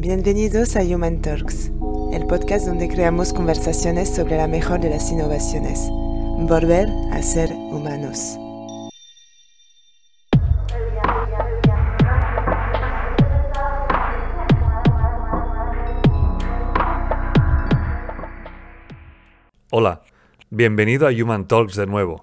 Bienvenidos a Human Talks, el podcast donde creamos conversaciones sobre la mejor de las innovaciones. Volver a ser humanos. Hola, bienvenido a Human Talks de nuevo.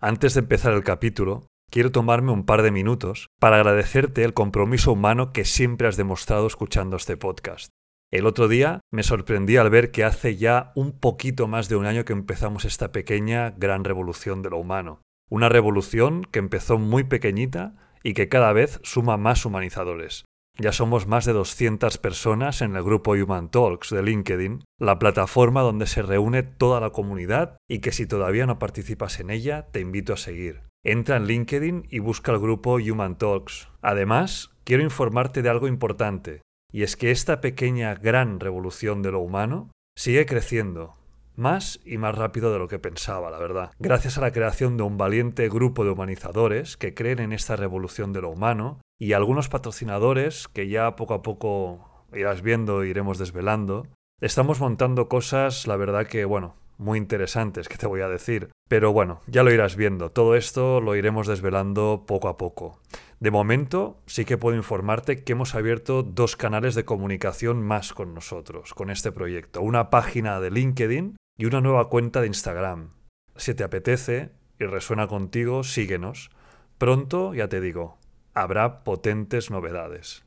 Antes de empezar el capítulo, quiero tomarme un par de minutos para agradecerte el compromiso humano que siempre has demostrado escuchando este podcast. El otro día me sorprendí al ver que hace ya un poquito más de un año que empezamos esta pequeña gran revolución de lo humano. Una revolución que empezó muy pequeñita y que cada vez suma más humanizadores. Ya somos más de 200 personas en el grupo Human Talks de LinkedIn, la plataforma donde se reúne toda la comunidad y que si todavía no participas en ella, te invito a seguir. Entra en LinkedIn y busca el grupo Human Talks. Además, quiero informarte de algo importante, y es que esta pequeña gran revolución de lo humano sigue creciendo, más y más rápido de lo que pensaba, la verdad. Gracias a la creación de un valiente grupo de humanizadores que creen en esta revolución de lo humano y algunos patrocinadores que ya poco a poco irás viendo iremos desvelando, estamos montando cosas, la verdad que, bueno, muy interesantes que te voy a decir. Pero bueno, ya lo irás viendo. Todo esto lo iremos desvelando poco a poco. De momento, sí que puedo informarte que hemos abierto dos canales de comunicación más con nosotros, con este proyecto. Una página de LinkedIn y una nueva cuenta de Instagram. Si te apetece y resuena contigo, síguenos. Pronto, ya te digo, habrá potentes novedades.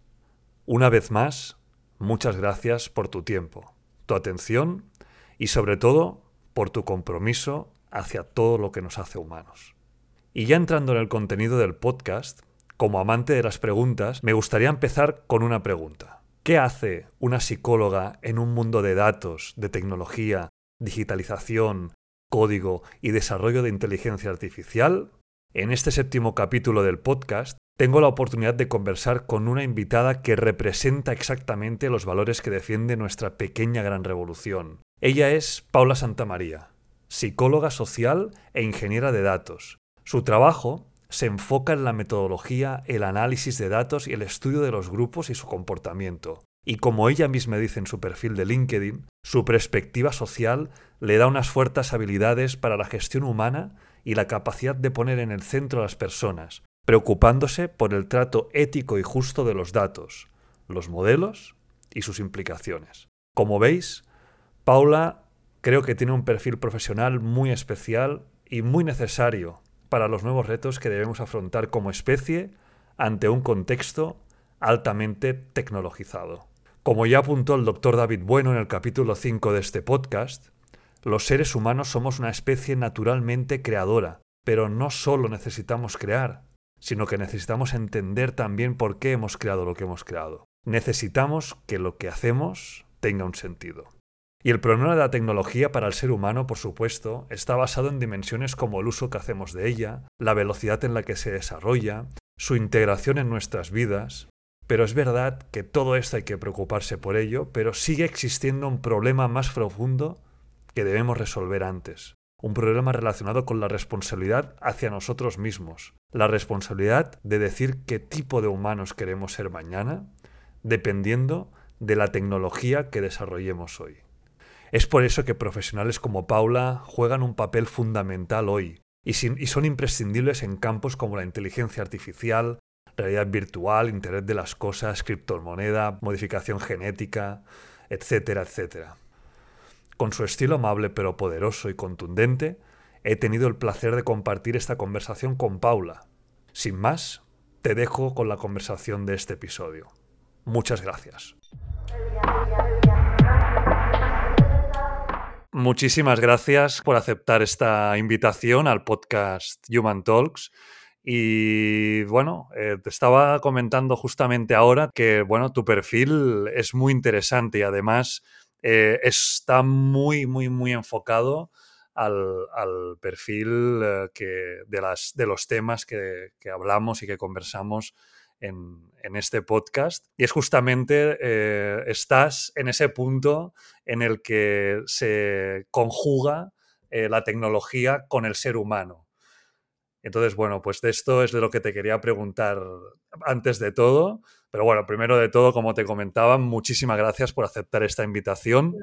Una vez más, muchas gracias por tu tiempo, tu atención y sobre todo por tu compromiso hacia todo lo que nos hace humanos. Y ya entrando en el contenido del podcast, como amante de las preguntas, me gustaría empezar con una pregunta. ¿Qué hace una psicóloga en un mundo de datos, de tecnología, digitalización, código y desarrollo de inteligencia artificial? En este séptimo capítulo del podcast tengo la oportunidad de conversar con una invitada que representa exactamente los valores que defiende nuestra pequeña gran revolución, ella es Paula Santamaría, psicóloga social e ingeniera de datos. Su trabajo se enfoca en la metodología, el análisis de datos y el estudio de los grupos y su comportamiento. Y como ella misma dice en su perfil de LinkedIn, su perspectiva social le da unas fuertes habilidades para la gestión humana y la capacidad de poner en el centro a las personas, preocupándose por el trato ético y justo de los datos, los modelos y sus implicaciones. Como veis, Paula creo que tiene un perfil profesional muy especial y muy necesario para los nuevos retos que debemos afrontar como especie ante un contexto altamente tecnologizado. Como ya apuntó el doctor David Bueno en el capítulo 5 de este podcast, los seres humanos somos una especie naturalmente creadora, pero no solo necesitamos crear, sino que necesitamos entender también por qué hemos creado lo que hemos creado. Necesitamos que lo que hacemos tenga un sentido. Y el problema de la tecnología para el ser humano, por supuesto, está basado en dimensiones como el uso que hacemos de ella, la velocidad en la que se desarrolla, su integración en nuestras vidas. Pero es verdad que todo esto hay que preocuparse por ello, pero sigue existiendo un problema más profundo que debemos resolver antes. Un problema relacionado con la responsabilidad hacia nosotros mismos. La responsabilidad de decir qué tipo de humanos queremos ser mañana, dependiendo de la tecnología que desarrollemos hoy. Es por eso que profesionales como Paula juegan un papel fundamental hoy y, son imprescindibles en campos como la inteligencia artificial, realidad virtual, Internet de las Cosas, criptomoneda, modificación genética, etcétera, etcétera. Con su estilo amable pero poderoso y contundente, he tenido el placer de compartir esta conversación con Paula. Sin más, te dejo con la conversación de este episodio. Muchas gracias. Muchísimas gracias por aceptar esta invitación al podcast Human Talks. Y bueno, eh, te estaba comentando justamente ahora que bueno, tu perfil es muy interesante y además eh, está muy, muy, muy enfocado al, perfil eh, que, de, las, de los temas que, que hablamos y que conversamos en, este podcast. Y es justamente, eh, estás en ese punto en el que se conjuga eh, la tecnología con el ser humano. Entonces, bueno, pues de esto es de lo que te quería preguntar antes de todo. Pero bueno, primero de todo, como te comentaba, muchísimas gracias por aceptar esta invitación.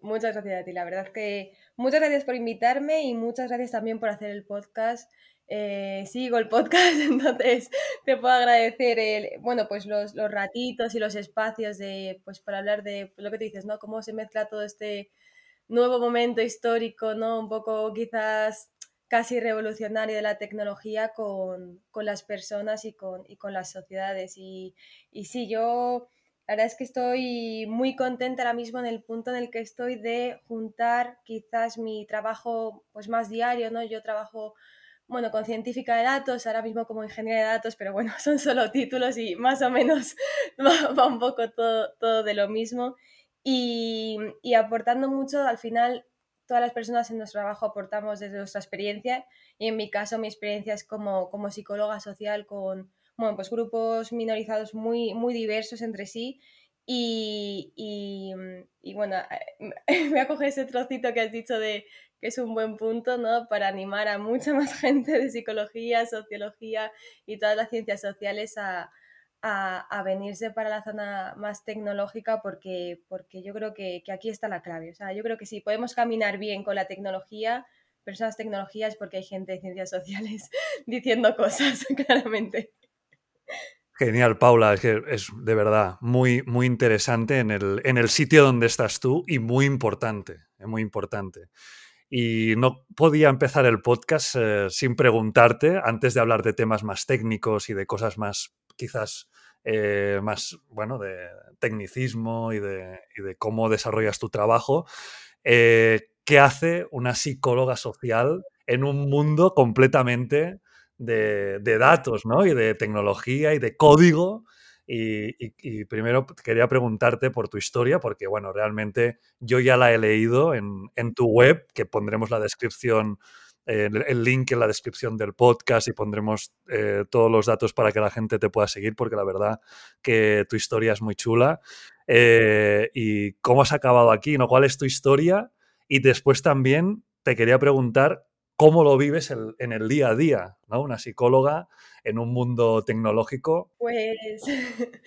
muchas gracias a ti. La verdad es que muchas gracias por invitarme y muchas gracias también por hacer el podcast. Eh, sigo el podcast, entonces te puedo agradecer el, bueno, pues los, los, ratitos y los espacios de, pues para hablar de lo que te dices, ¿no? Cómo se mezcla todo este nuevo momento histórico, ¿no? Un poco quizás casi revolucionario de la tecnología con, con las personas y con, y con las sociedades. Y, y, sí, yo la verdad es que estoy muy contenta ahora mismo en el punto en el que estoy de juntar quizás mi trabajo pues más diario, ¿no? Yo trabajo bueno, con científica de datos, ahora mismo como ingeniera de datos, pero bueno, son solo títulos y más o menos va, un poco todo, todo, de lo mismo. Y, y, aportando mucho, al final todas las personas en nuestro trabajo aportamos desde nuestra experiencia y en mi caso mi experiencia es como, como psicóloga social con bueno, pues grupos minorizados muy, muy diversos entre sí y, y, y, bueno, voy a coger ese trocito que has dicho de que es un buen punto ¿no? para animar a mucha más gente de psicología, sociología y todas las ciencias sociales a, a, venirse para la zona más tecnológica porque, porque yo creo que, que, aquí está la clave. O sea, yo creo que sí, podemos caminar bien con la tecnología, pero esas tecnologías porque hay gente de ciencias sociales diciendo cosas, claramente. Genial, Paula, es que es de verdad muy, muy interesante en el, en el sitio donde estás tú y muy importante, es muy importante. Y no podía empezar el podcast eh, sin preguntarte, antes de hablar de temas más técnicos y de cosas más quizás eh, más, bueno, de tecnicismo y de, cómo desarrollas tu trabajo. Eh, ¿Qué hace una psicóloga social en un mundo completamente de, datos, ¿no? Y de tecnología y de código. Y, primero quería preguntarte por tu historia, porque bueno, realmente yo ya la he leído en, en tu web, que pondremos la descripción el, link en la descripción del podcast y pondremos eh, todos los datos para que la gente te pueda seguir, porque la verdad que tu historia es muy chula. Eh, ¿Y cómo has acabado aquí? ¿no? ¿Cuál es tu historia? Y después también te quería preguntar cómo lo vives en el día a día, ¿no? Una psicóloga en un mundo tecnológico. Pues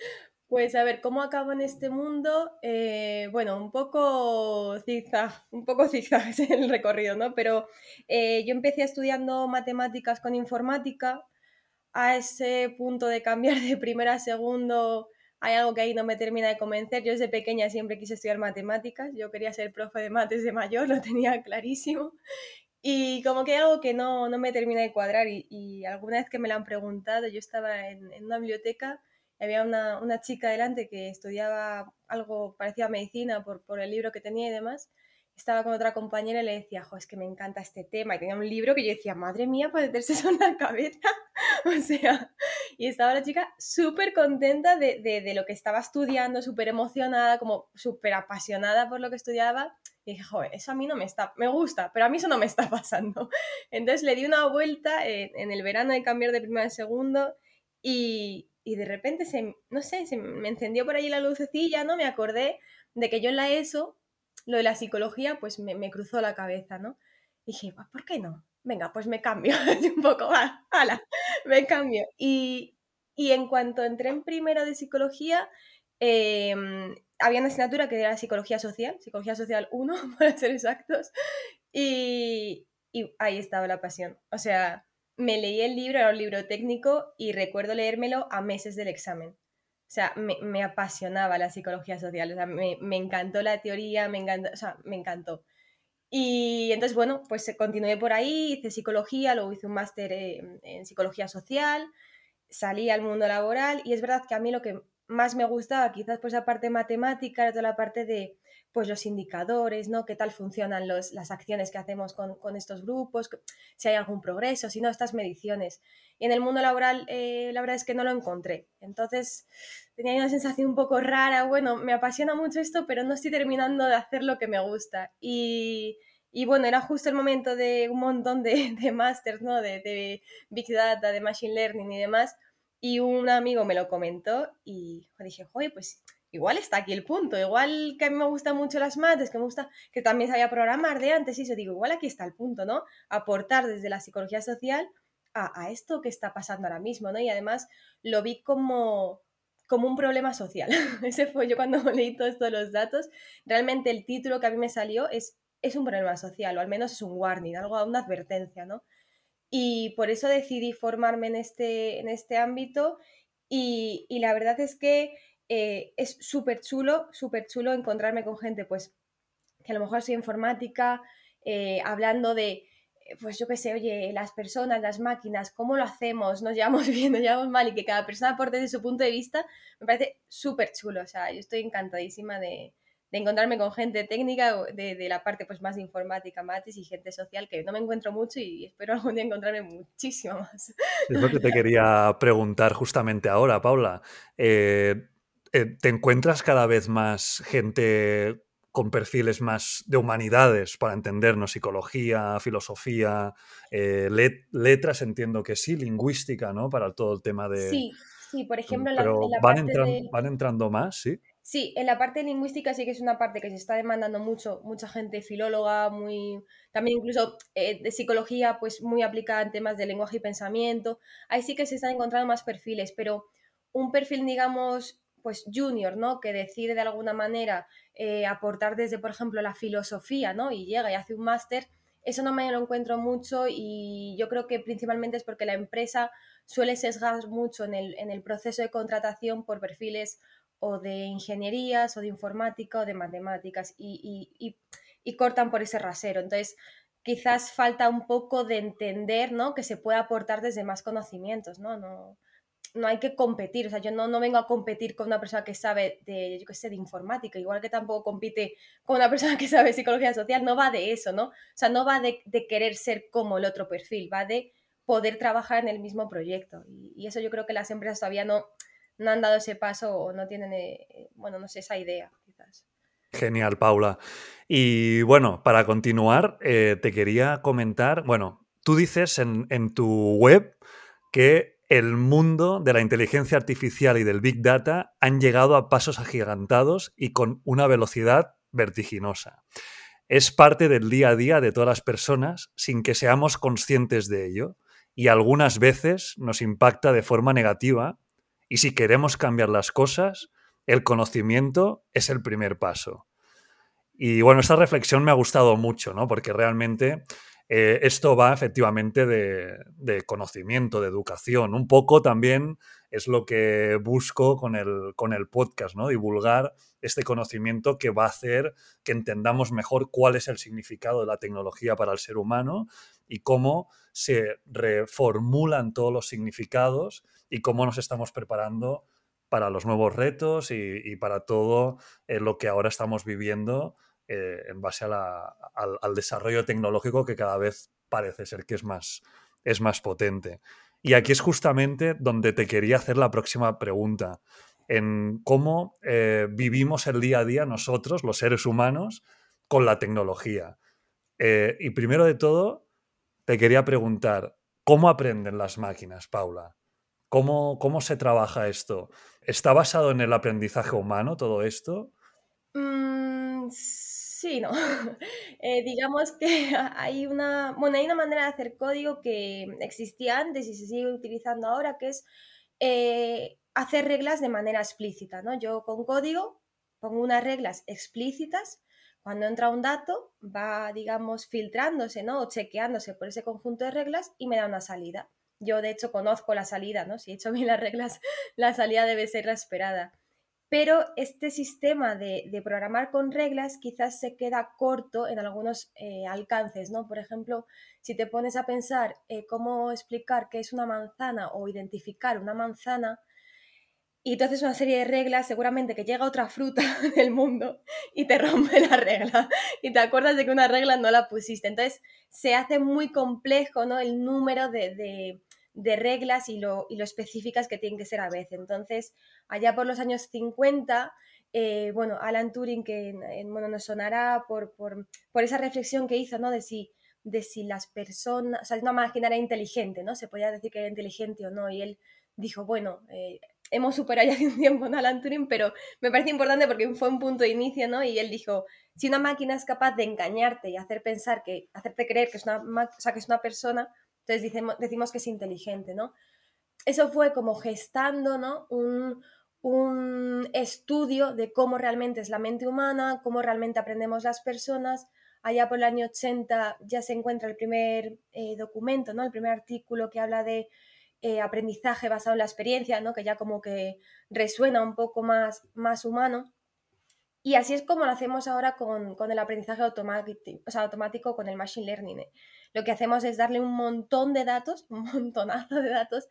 Pues a ver, ¿cómo acabo en este mundo? Eh, bueno, un poco zigzag, un poco zigzag es el recorrido, ¿no? Pero eh, yo empecé estudiando matemáticas con informática. A ese punto de cambiar de primera a segundo, hay algo que ahí no me termina de convencer. Yo desde pequeña siempre quise estudiar matemáticas. Yo quería ser profe de mates de mayor, lo tenía clarísimo. Y como que algo que no, no me termina de cuadrar. Y, alguna vez que me lo han preguntado, yo estaba en, en una biblioteca había una, una, chica delante que estudiaba algo parecido a medicina por, por, el libro que tenía y demás. Estaba con otra compañera y le decía, jo, es que me encanta este tema. Y tenía un libro que yo decía, madre mía, para meterse eso en la cabeza. o sea, y estaba la chica súper contenta de, de, lo que estaba estudiando, súper emocionada, como súper apasionada por lo que estudiaba. Y dije, joder, eso a mí no me está, me gusta, pero a mí eso no me está pasando. Entonces le di una vuelta en, en el verano de cambiar de primero a segundo y, y de repente se, no sé, se me encendió por ahí la lucecilla, ¿no? Me acordé de que yo en la ESO, lo de la psicología, pues me, cruzó la cabeza, ¿no? Y dije, pues, ¿por qué no? Venga, pues me cambio un poco, va, hala, me cambio. Y, y, en cuanto entré en primero de psicología, eh, había una asignatura que era psicología social, psicología social 1, para ser exactos, y, y ahí estaba la pasión. O sea, me leí el libro, era un libro técnico y recuerdo leérmelo a meses del examen. O sea, me, apasionaba la psicología social, o sea, me, encantó la teoría, me encantó, o sea, me encantó. Y entonces, bueno, pues continué por ahí, hice psicología, luego hice un máster en, en psicología social, salí al mundo laboral y es verdad que a mí lo que más me gustaba, quizás pues la parte matemática, era toda la parte de pues los indicadores, ¿no? ¿Qué tal funcionan los, las acciones que hacemos con, con, estos grupos? Si hay algún progreso, si no, estas mediciones. Y en el mundo laboral, eh, la verdad es que no lo encontré. Entonces, tenía una sensación un poco rara. Bueno, me apasiona mucho esto, pero no estoy terminando de hacer lo que me gusta. Y, y bueno, era justo el momento de un montón de, de másters, ¿no? De, de Big Data, de Machine Learning y demás. Y un amigo me lo comentó y dije, oye, pues igual está aquí el punto, igual que a mí me gustan mucho las mates, que me gusta, que también sabía programar de antes, y eso digo, igual aquí está el punto, ¿no? Aportar desde la psicología social a, esto que está pasando ahora mismo, ¿no? Y además lo vi como, como un problema social. Ese fue yo cuando leí todos estos los datos. Realmente el título que a mí me salió es, es un problema social, o al menos es un warning, algo, una advertencia, ¿no? Y por eso decidí formarme en este, en este ámbito y, la verdad es que eh, es súper chulo, súper chulo encontrarme con gente, pues, que a lo mejor soy informática, eh, hablando de, eh, pues yo qué sé, oye, las personas, las máquinas, cómo lo hacemos, nos llevamos bien, nos llevamos mal y que cada persona aporte desde su punto de vista, me parece súper chulo. O sea, yo estoy encantadísima de, de encontrarme con gente técnica de, de, la parte pues más informática, matis y gente social que no me encuentro mucho y espero algún día encontrarme muchísimo más. Es lo que te quería preguntar justamente ahora, Paula. Eh, eh, ¿Te encuentras cada vez más gente con perfiles más de humanidades para entendernos, psicología, filosofía, eh, let letras, entiendo que sí, lingüística, ¿no? Para todo el tema de... Sí, sí, por ejemplo, en la, la van, de... van entrando más, ¿sí? Sí, en la parte lingüística sí que es una parte que se está demandando mucho, mucha gente filóloga, muy, también incluso eh, de psicología, pues muy aplicada en temas de lenguaje y pensamiento. Ahí sí que se están encontrando más perfiles, pero un perfil, digamos, pues junior, ¿no? Que decide de alguna manera eh, aportar desde, por ejemplo, la filosofía, ¿no? Y llega y hace un máster, eso no me lo encuentro mucho y yo creo que principalmente es porque la empresa suele sesgar mucho en el, en el proceso de contratación por perfiles o de ingenierías o de informática o de matemáticas y, y, y, cortan por ese rasero. Entonces, quizás falta un poco de entender, ¿no? Que se puede aportar desde más conocimientos, ¿no? No, no hay que competir, o sea, yo no, no vengo a competir con una persona que sabe de, de informática, igual que tampoco compite con una persona que sabe psicología social, no va de eso, ¿no? O sea, no va de, de querer ser como el otro perfil, va de poder trabajar en el mismo proyecto. Y, y, eso yo creo que las empresas todavía no, no han dado ese paso o no tienen, eh, bueno, no sé, esa idea, quizás. Genial, Paula. Y bueno, para continuar, eh, te quería comentar, bueno, tú dices en, en tu web que el mundo de la inteligencia artificial y del Big Data han llegado a pasos agigantados y con una velocidad vertiginosa. Es parte del día a día de todas las personas sin que seamos conscientes de ello y algunas veces nos impacta de forma negativa y si queremos cambiar las cosas, el conocimiento es el primer paso. Y bueno, esta reflexión me ha gustado mucho, ¿no? Porque realmente eh, esto va efectivamente de, de, conocimiento, de educación. Un poco también es lo que busco con el, con el podcast, ¿no? Divulgar este conocimiento que va a hacer que entendamos mejor cuál es el significado de la tecnología para el ser humano y cómo se reformulan todos los significados y cómo nos estamos preparando para los nuevos retos y, para todo eh, lo que ahora estamos viviendo eh, en base al, desarrollo tecnológico que cada vez parece ser que es más, es más potente. Y aquí es justamente donde te quería hacer la próxima pregunta, en cómo eh, vivimos el día a día nosotros, los seres humanos, con la tecnología. Y primero de todo, te quería preguntar, ¿cómo aprenden las máquinas, Paula? ¿Cómo, ¿Cómo se trabaja esto? ¿Está basado en el aprendizaje humano todo esto? Mm, Sí, no. Eh, digamos que hay una, bueno, hay una manera de hacer código que existía antes y se sigue utilizando ahora, que es eh, hacer reglas de manera explícita, ¿no? Yo con código pongo unas reglas explícitas, cuando entra un dato va, digamos, filtrándose, ¿no? O chequeándose por ese conjunto de reglas y me da una salida. Yo, de hecho, conozco la salida, ¿no? Si he hecho bien las reglas, la salida debe ser la esperada pero este sistema de, programar con reglas quizás se queda corto en algunos eh, alcances, ¿no? Por ejemplo, si te pones a pensar eh, cómo explicar qué es una manzana o identificar una manzana, y tú haces una serie de reglas, seguramente que llega otra fruta del mundo y te rompe la regla y te acuerdas de que una regla no la pusiste. Entonces se hace muy complejo ¿no? el número de de reglas y lo, y lo, específicas que tienen que ser a veces. Entonces, allá por los años 50, eh, bueno, Alan Turing, que bueno, nos sonará por, por, por, esa reflexión que hizo, ¿no? De si, de si las personas, o sea, una máquina era inteligente, ¿no? Se podía decir que era inteligente o no, y él dijo, bueno, eh, hemos superado ya hace un tiempo a Alan Turing, pero me parece importante porque fue un punto de inicio, ¿no? Y él dijo, si una máquina es capaz de engañarte y hacer pensar que, hacerte creer que es una, o sea, que es una persona, entonces decimos, que es inteligente, ¿no? Eso fue como gestando, ¿no? Un, un estudio de cómo realmente es la mente humana, cómo realmente aprendemos las personas. Allá por el año 80 ya se encuentra el primer eh, documento, ¿no? el primer artículo que habla de eh, aprendizaje basado en la experiencia, ¿no? que ya como que resuena un poco más, más humano. Y así es como lo hacemos ahora con, el aprendizaje automático, o sea, automático con el machine learning. ¿eh? Lo que hacemos es darle un montón de datos, un montonazo de datos,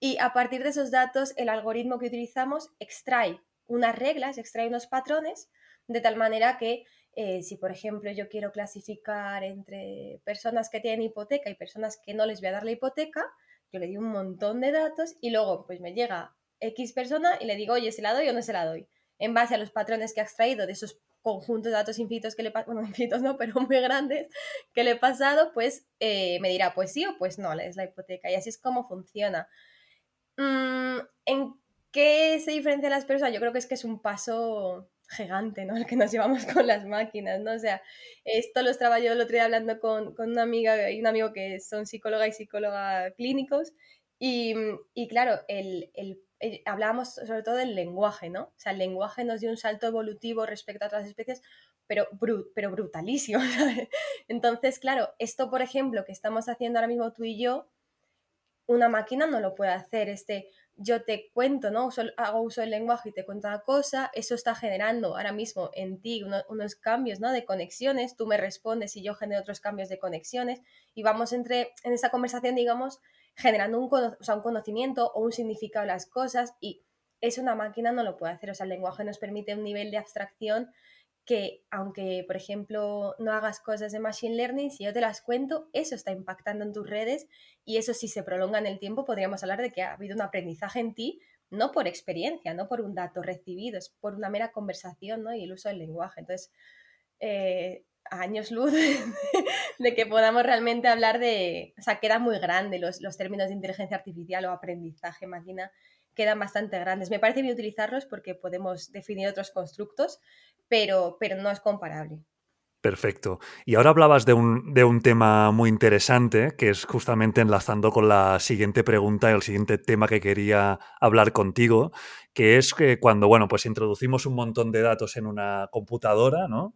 y a partir de esos datos el algoritmo que utilizamos extrae unas reglas, extrae unos patrones, de tal manera que eh, si, por ejemplo, yo quiero clasificar entre personas que tienen hipoteca y personas que no les voy a dar la hipoteca, yo le di un montón de datos y luego pues me llega X persona y le digo, oye, ¿se la doy o no se la doy? En base a los patrones que ha extraído de esos conjuntos de datos infinitos que le bueno, infinitos no, pero muy grandes que le he pasado, pues eh, me dirá, pues sí o pues no, es la hipoteca. Y así es como funciona. Mm, ¿En qué se diferencian las personas? Yo creo que es que es un paso gigante, ¿no? El que nos llevamos con las máquinas, ¿no? O sea, esto lo estaba yo el otro día hablando con, una amiga y un amigo que son psicóloga y psicóloga clínicos y, claro, el, hablábamos sobre todo del lenguaje, ¿no? O sea, el lenguaje nos dio un salto evolutivo respecto a otras especies, pero, pero brutalísimo. Entonces, claro, esto, por ejemplo, que estamos haciendo ahora mismo tú y yo, una máquina no lo puede hacer. Este, yo te cuento, ¿no? hago uso del lenguaje y te cuento una cosa, eso está generando ahora mismo en ti unos cambios, ¿no? De conexiones, tú me respondes y yo genero otros cambios de conexiones y vamos entre, en esa conversación, digamos, generando un, un conocimiento o un significado de las cosas y eso una máquina no lo puede hacer, o sea, el lenguaje nos permite un nivel de abstracción que aunque, por ejemplo, no hagas cosas de Machine Learning, si yo te las cuento, eso está impactando en tus redes y eso si se prolonga en el tiempo, podríamos hablar de que ha habido un aprendizaje en ti, no por experiencia, no por un dato recibido, es por una mera conversación ¿no? y el uso del lenguaje. Entonces, eh, años luz de que podamos realmente hablar de, o sea, queda muy grande los, los términos de inteligencia artificial o aprendizaje máquina quedan bastante grandes. Me parece bien utilizarlos porque podemos definir otros constructos, pero, pero no es comparable. Perfecto. Y ahora hablabas de un, de un, tema muy interesante, que es justamente enlazando con la siguiente pregunta el siguiente tema que quería hablar contigo, que es que cuando, bueno, pues introducimos un montón de datos en una computadora, ¿no?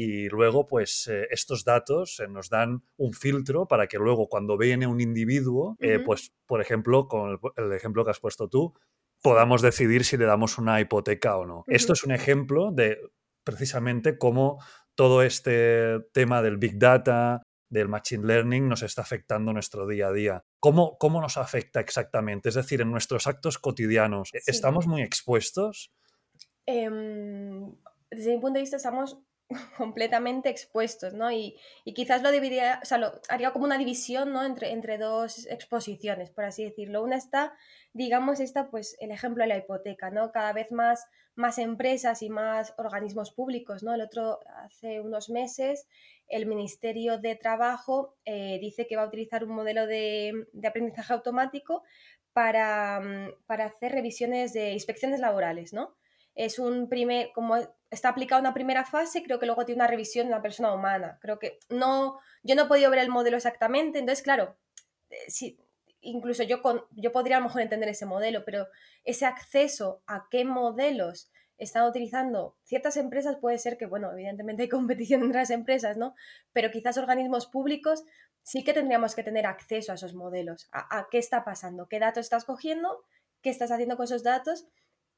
Y luego, pues eh, estos datos eh, nos dan un filtro para que luego cuando viene un individuo, eh, pues, por ejemplo, con el, ejemplo que has puesto tú, podamos decidir si le damos una hipoteca o no. Esto es un ejemplo de precisamente cómo todo este tema del Big Data, del Machine Learning nos está afectando nuestro día a día. ¿Cómo, cómo nos afecta exactamente? Es decir, en nuestros actos cotidianos, ¿estamos muy expuestos? Em, desde mi punto de vista, estamos completamente expuestos, ¿no? Y, quizás lo dividiría, o sea, lo, haría como una división, ¿no? Entre, entre dos exposiciones, por así decirlo. Una está, digamos, está, pues, el ejemplo de la hipoteca, ¿no? Cada vez más, más empresas y más organismos públicos, ¿no? El otro, hace unos meses, el Ministerio de Trabajo eh, dice que va a utilizar un modelo de, de aprendizaje automático para, mm, para hacer revisiones de inspecciones laborales, ¿no? Es un primer, como está aplicado una primera fase, creo que luego tiene una revisión de una persona humana. Creo que no, yo no he podido ver el modelo exactamente, entonces, claro, eh, si, incluso yo, con, yo podría a lo mejor entender ese modelo, pero ese acceso a qué modelos están utilizando ciertas empresas puede ser que, bueno, evidentemente hay competición entre las empresas, ¿no? Pero quizás organismos públicos sí que tendríamos que tener acceso a esos modelos, a, a qué está pasando, qué datos estás cogiendo, qué estás haciendo con esos datos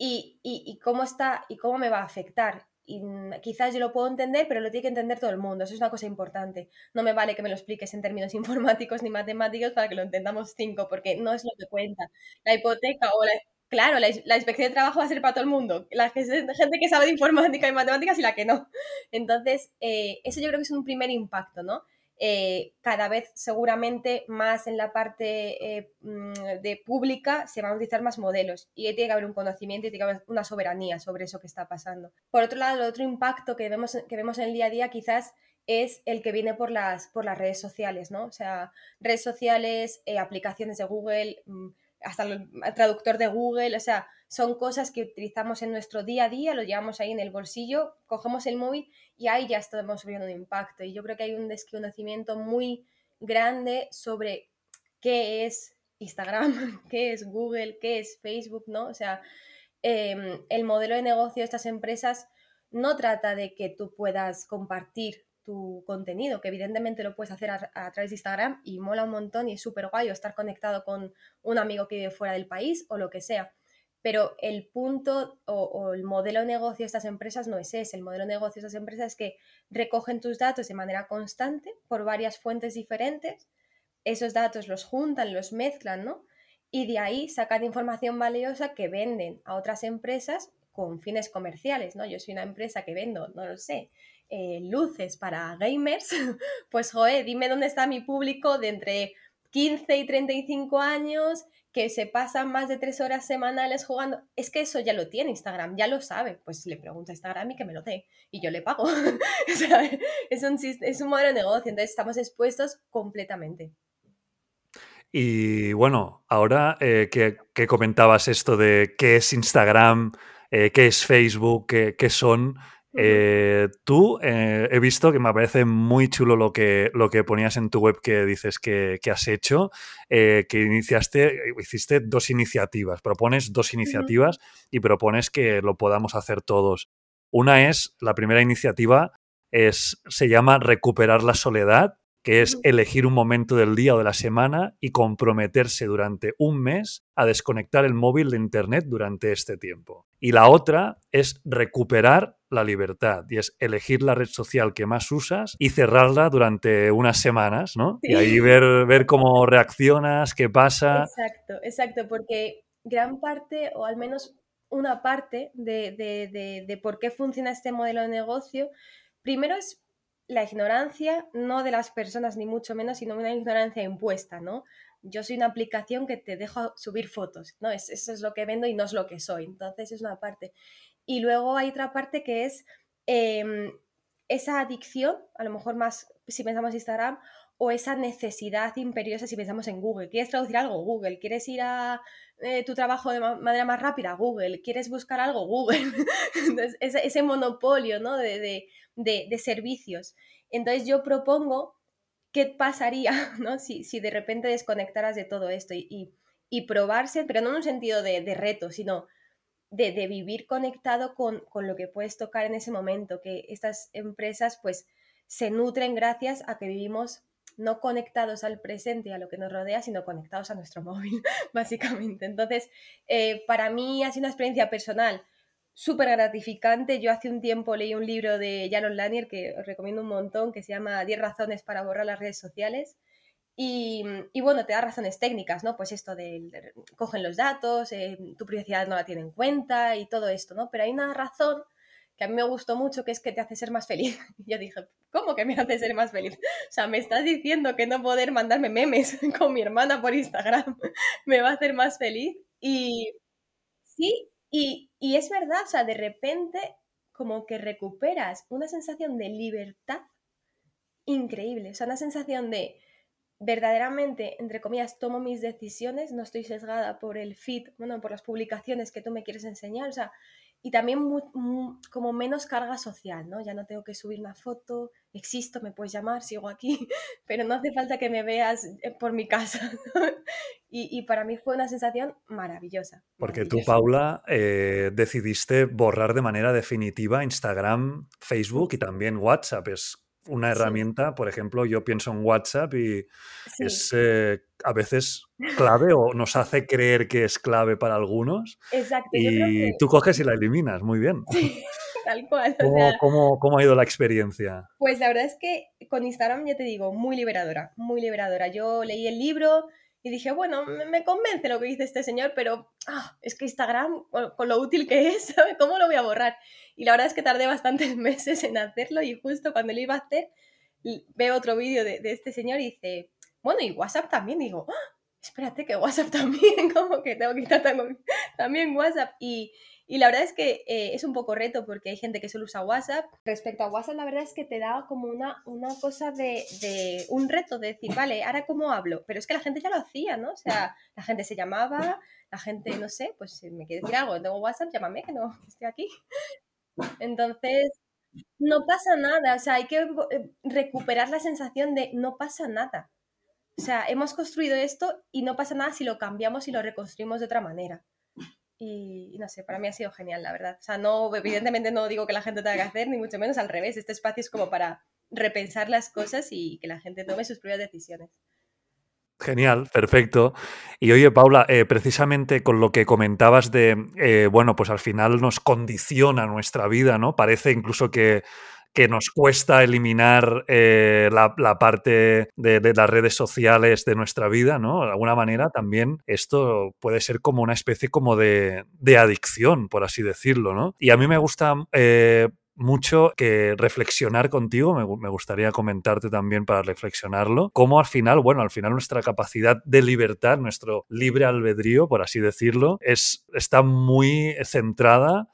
y, cómo está y cómo me va a afectar. Y quizás yo lo puedo entender, pero lo tiene que entender todo el mundo. Eso es una cosa importante. No me vale que me lo expliques en términos informáticos ni matemáticos para que lo entendamos cinco, porque no es lo que cuenta. La hipoteca o la, Claro, la, inspección de trabajo va a ser para todo el mundo. La gente que sabe de informática y matemáticas y la que no. Entonces, eh, eso yo creo que es un primer impacto, ¿no? Eh, cada vez seguramente más en la parte eh, mm, de pública se van a utilizar más modelos y tiene que haber un conocimiento y tiene que haber una soberanía sobre eso que está pasando. Por otro lado, el otro impacto que vemos, que vemos en el día a día quizás es el que viene por las, por las redes sociales, ¿no? O sea, redes sociales, eh, aplicaciones de Google, mm, hasta el traductor de Google, o sea, son cosas que utilizamos en nuestro día a día, lo llevamos ahí en el bolsillo, cogemos el móvil y ahí ya estamos viendo un impacto. Y yo creo que hay un desconocimiento muy grande sobre qué es Instagram, qué es Google, qué es Facebook, ¿no? O sea, em, el modelo de negocio de estas empresas no trata de que tú puedas compartir tu contenido, que evidentemente lo puedes hacer a, través de Instagram y mola un montón y es súper guay o estar conectado con un amigo que vive fuera del país o lo que sea. Pero el punto o, el modelo de negocio de estas empresas no es ese. El modelo de negocio de estas empresas es que recogen tus datos de manera constante por varias fuentes diferentes. Esos datos los juntan, los mezclan, ¿no? Y de ahí sacan información valiosa que venden a otras empresas con fines comerciales, ¿no? Yo soy una empresa que vendo, no lo sé, eh, luces para gamers, pues joder, dime dónde está mi público de entre 15 y 35 años que se pasan más de tres horas semanales jugando. Es que eso ya lo tiene Instagram, ya lo sabe. Pues le pregunto a Instagram y que me lo dé y yo le pago. es, un, es un modelo de negocio, entonces estamos expuestos completamente. Y bueno, ahora eh, que, comentabas esto de qué es Instagram, eh, qué es Facebook, qué, son, eh, tú he visto que me parece muy chulo lo que, lo que ponías en tu web que dices que, has hecho, que iniciaste, hiciste dos iniciativas, propones dos iniciativas y propones que lo podamos hacer todos. Una es, la primera iniciativa es, se llama Recuperar la Soledad que es elegir un momento del día o de la semana y comprometerse durante un mes a desconectar el móvil de Internet durante este tiempo. Y la otra es recuperar la libertad y es elegir la red social que más usas y cerrarla durante unas semanas, ¿no? Y ahí ver, ver cómo reaccionas, qué pasa. Exacto, exacto, porque gran parte, o al menos una parte de, de, de por qué funciona este modelo de negocio, primero es la ignorancia, no de las personas ni mucho menos, sino una ignorancia impuesta, ¿no? Yo soy una aplicación que te deja subir fotos, ¿no? eso es lo que vendo y no es lo que soy. Entonces es una parte. Y luego hay otra parte que es em, esa adicción, a lo mejor más si pensamos en Instagram, o esa necesidad imperiosa si pensamos en Google. ¿Quieres traducir algo? Google. ¿Quieres ir a eh, tu trabajo de manera más rápida? Google. ¿Quieres buscar algo? Google. Ese, monopolio ¿no? de, de, servicios. Entonces yo propongo qué pasaría ¿no? si, si de repente desconectaras de todo esto y, y, probarse, pero no en un sentido de, de reto, sino de, de vivir conectado con, con, lo que puedes tocar en ese momento, que estas empresas pues se nutren gracias a que vivimos no conectados al presente y a lo que nos rodea, sino conectados a nuestro móvil, básicamente. Entonces, eh, para mí ha sido una experiencia personal súper gratificante. Yo hace un tiempo leí un libro de Jaron Lanier que os recomiendo un montón, que se llama 10 razones para borrar las redes sociales. Y, bueno, te da razones técnicas, ¿no? Pues esto de, cogen los datos, eh, tu privacidad no la tiene en cuenta y todo esto, ¿no? Pero hay una razón que a mí me gustó mucho, que es que te hace ser más feliz. Y yo dije, ¿cómo que me hace ser más feliz? O sea, me estás diciendo que no poder mandarme memes con mi hermana por Instagram me va a hacer más feliz. Y sí, y, es verdad, o sea, de repente como que recuperas una sensación de libertad increíble, o sea, una sensación de verdaderamente, entre comillas, tomo mis decisiones, no estoy sesgada por el feed, bueno, por las publicaciones que tú me quieres enseñar, o sea, y también como menos carga social, ¿no? Ya no tengo que subir una foto, existo, me puedes llamar, sigo aquí, pero no hace falta que me veas eh, por mi casa. y, para mí fue una sensación maravillosa. Porque tú, Paula, eh, decidiste borrar de manera definitiva Instagram, Facebook y también WhatsApp. Es una herramienta, por ejemplo, yo pienso en WhatsApp y es eh, a veces clave o nos hace creer que es clave para algunos. Exacto. Y tú coges y la eliminas, muy bien. Sí, tal cual. ¿Cómo, ha ido la experiencia? Pues la verdad es que con Instagram, ya te digo, muy liberadora, muy liberadora. Yo leí el libro y dije, bueno, me convence lo que dice este señor, pero ah, es que Instagram, con, lo útil que es, ¿cómo lo voy a borrar? Y la verdad es que tardé bastantes meses en hacerlo y justo cuando lo iba a hacer, veo otro vídeo de, de este señor y dice, bueno, y WhatsApp también, digo, ¡Ah! espérate que WhatsApp también, como que tengo que quitar también WhatsApp. Y, y la verdad es que eh, es un poco reto porque hay gente que solo usa WhatsApp. Respecto a WhatsApp, la verdad es que te da como una, una cosa de, de, un reto de decir, vale, ahora cómo hablo. Pero es que la gente ya lo hacía, ¿no? O sea, la gente se llamaba, la gente, no sé, pues si me quiere decir algo, tengo WhatsApp, llámame, que no estoy aquí. Entonces, no pasa nada, o sea, hay que eh, recuperar la sensación de no pasa nada. O sea, hemos construido esto y no pasa nada si lo cambiamos y lo reconstruimos de otra manera. Y, no sé, para mí ha sido genial, la verdad. O sea, no, evidentemente no digo que la gente tenga que hacer, ni mucho menos al revés. Este espacio es como para repensar las cosas y que la gente tome sus propias decisiones. Genial, perfecto. Y oye, Paula, eh, precisamente con lo que comentabas de, eh, bueno, pues al final nos condiciona nuestra vida, ¿no? Parece incluso que, que nos cuesta eliminar eh, la, parte de, las redes sociales de nuestra vida, ¿no? De alguna manera también esto puede ser como una especie como de, de adicción, por así decirlo, ¿no? Y a mí me gusta mucho que reflexionar contigo, me, gustaría comentarte también para reflexionarlo, cómo al final, bueno, al final nuestra capacidad de libertad, nuestro libre albedrío, por así decirlo, es, está muy centrada,